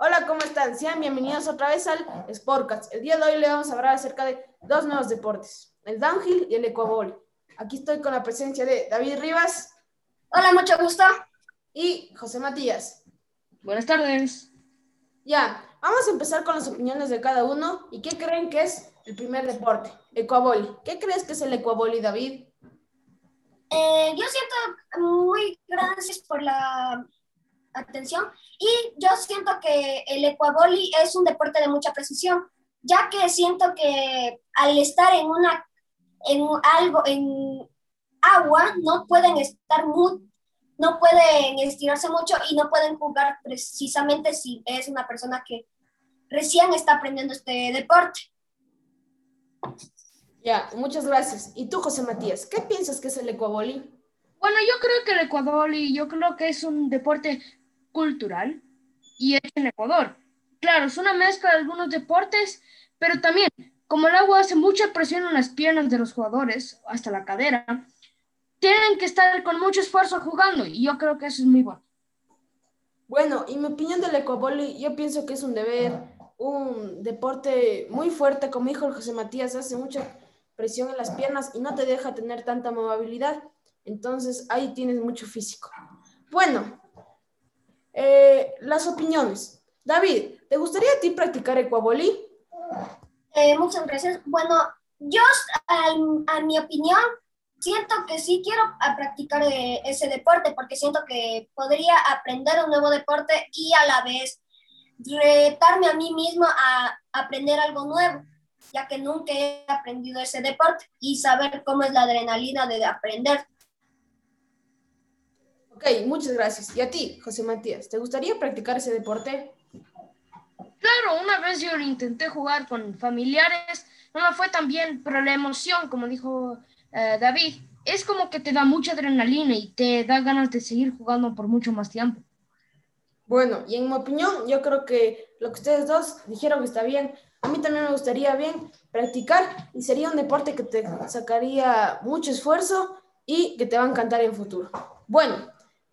Hola, ¿cómo están? Sean bienvenidos otra vez al Sportcast. El día de hoy le vamos a hablar acerca de dos nuevos deportes, el downhill y el ecuavol. Aquí estoy con la presencia de David Rivas. Hola, mucho gusto. Y José Matías. Buenas tardes. Ya, vamos a empezar con las opiniones de cada uno. ¿Y qué creen que es el primer deporte? Ecuavoli. ¿Qué crees que es el ecuavoli, David? Eh, yo siento muy gracias por la atención. Y yo siento que el ecuaboli es un deporte de mucha precisión, ya que siento que al estar en una en algo en agua no pueden estar muy no pueden estirarse mucho y no pueden jugar precisamente si es una persona que recién está aprendiendo este deporte. Ya, muchas gracias. ¿Y tú, José Matías, qué piensas que es el ecuaboli? Bueno, yo creo que el ecuaboli, yo creo que es un deporte cultural y es en Ecuador. Claro, es una mezcla de algunos deportes, pero también, como el agua hace mucha presión en las piernas de los jugadores, hasta la cadera, tienen que estar con mucho esfuerzo jugando y yo creo que eso es muy bueno. Bueno, y mi opinión del ecuaboli, yo pienso que es un deber, un deporte muy fuerte, como dijo José Matías, hace mucha presión en las piernas y no te deja tener tanta movilidad. Entonces ahí tienes mucho físico. Bueno, eh, las opiniones. David, ¿te gustaría a ti practicar ecuabolí? Eh, muchas gracias. Bueno, yo, a, mi opinión, siento que sí quiero practicar eh, ese deporte porque siento que podría aprender un nuevo deporte y a la vez retarme a mí mismo a aprender algo nuevo, ya que nunca he aprendido ese deporte y saber cómo es la adrenalina de aprender. Ok, muchas gracias. ¿Y a ti, José Matías, te gustaría practicar ese deporte? Claro, una vez yo lo intenté jugar con familiares, no me fue tan bien, pero la emoción, como dijo eh, David, es como que te da mucha adrenalina y te da ganas de seguir jugando por mucho más tiempo. Bueno, y en mi opinión, yo creo que lo que ustedes dos dijeron está bien. A mí también me gustaría bien practicar y sería un deporte que te sacaría mucho esfuerzo y que te va a encantar en futuro. Bueno,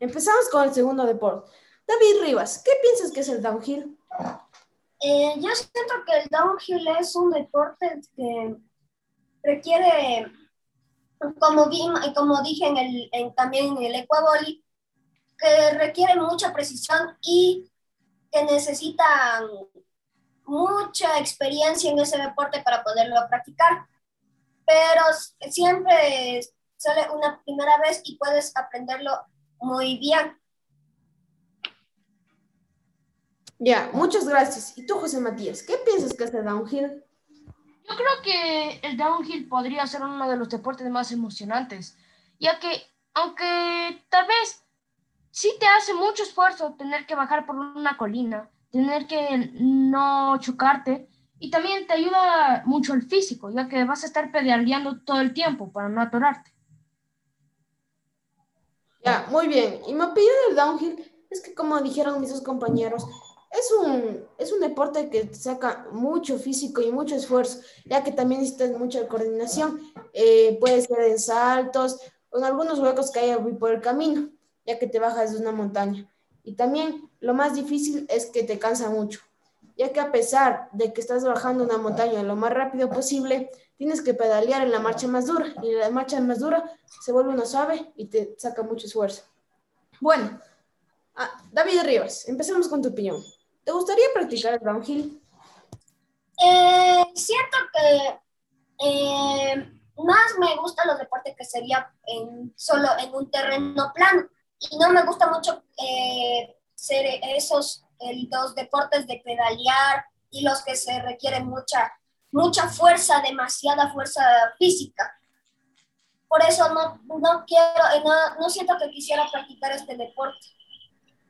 Empezamos con el segundo deporte. David Rivas, ¿qué piensas que es el downhill? Eh, yo siento que el downhill es un deporte que requiere, como, como dije en el, también en el ecuavoli, que requiere mucha precisión y que necesitan mucha experiencia en ese deporte para poderlo practicar. Pero siempre sale una primera vez y puedes aprenderlo muy bien. Ya, muchas gracias. ¿Y tú, José Matías, qué piensas que es el downhill? Yo creo que el downhill podría ser uno de los deportes más emocionantes, ya que aunque tal vez sí te hace mucho esfuerzo tener que bajar por una colina, tener que no chocarte, y también te ayuda mucho el físico, ya que vas a estar pedaleando todo el tiempo para no atorarte. Muy bien. Y mi opinión del downhill es que, como dijeron mis dos compañeros, es un, es un deporte que saca mucho físico y mucho esfuerzo, ya que también necesitas mucha coordinación. Eh, puede ser en saltos o en algunos huecos que hay por el camino, ya que te bajas de una montaña. Y también lo más difícil es que te cansa mucho, ya que a pesar de que estás bajando una montaña lo más rápido posible, tienes que pedalear en la marcha más dura y la marcha más dura se vuelve una suave y te saca mucho esfuerzo. Bueno, ah, David Rivas, empecemos con tu opinión. ¿Te gustaría practicar el downhill? Eh, siento que eh, más me gustan los deportes que sería en, solo en un terreno plano y no me gusta mucho eh, ser esos dos deportes de pedalear y los que se requieren mucha mucha fuerza, demasiada fuerza física. Por eso no, no quiero, eh, no, no siento que quisiera practicar este deporte.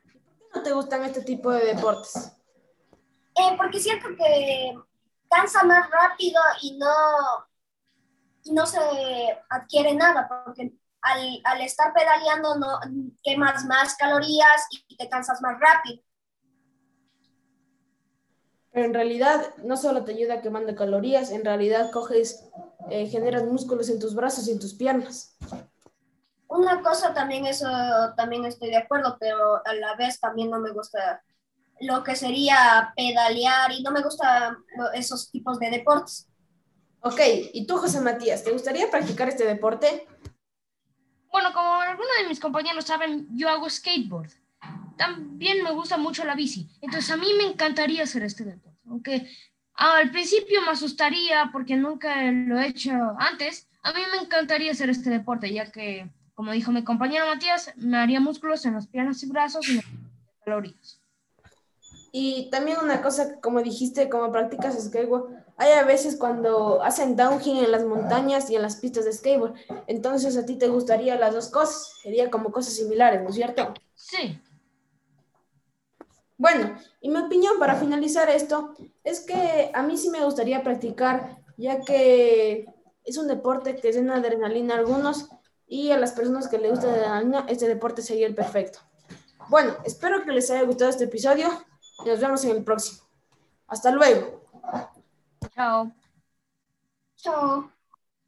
¿Por qué no te gustan este tipo de deportes? Eh, porque siento que cansa más rápido y no, y no se adquiere nada, porque al, al, estar pedaleando no quemas más calorías y te cansas más rápido. Pero en realidad no solo te ayuda quemando calorías, en realidad coges, eh, generas músculos en tus brazos y en tus piernas. Una cosa también, eso también estoy de acuerdo, pero a la vez también no me gusta lo que sería pedalear y no me gustan esos tipos de deportes. Ok, ¿y tú, José Matías, te gustaría practicar este deporte? Bueno, como algunos de mis compañeros saben, yo hago skateboard. También me gusta mucho la bici. Entonces, a mí me encantaría hacer este deporte. Aunque al principio me asustaría porque nunca lo he hecho antes, a mí me encantaría hacer este deporte, ya que, como dijo mi compañero Matías, me haría músculos en las piernas y brazos y calorías. Y también una cosa, como dijiste, como practicas skateboard, hay a veces cuando hacen downhill en las montañas y en las pistas de skateboard. Entonces a ti te gustaría las dos cosas. Sería como cosas similares, ¿no es cierto? Sí. Bueno, y mi opinión para finalizar esto es que a mí sí me gustaría practicar, ya que es un deporte que llena de adrenalina a algunos y a las personas que les gusta la adrenalina, este deporte sería el perfecto. Bueno, espero que les haya gustado este episodio y nos vemos en el próximo. Hasta luego. Chao. Chao.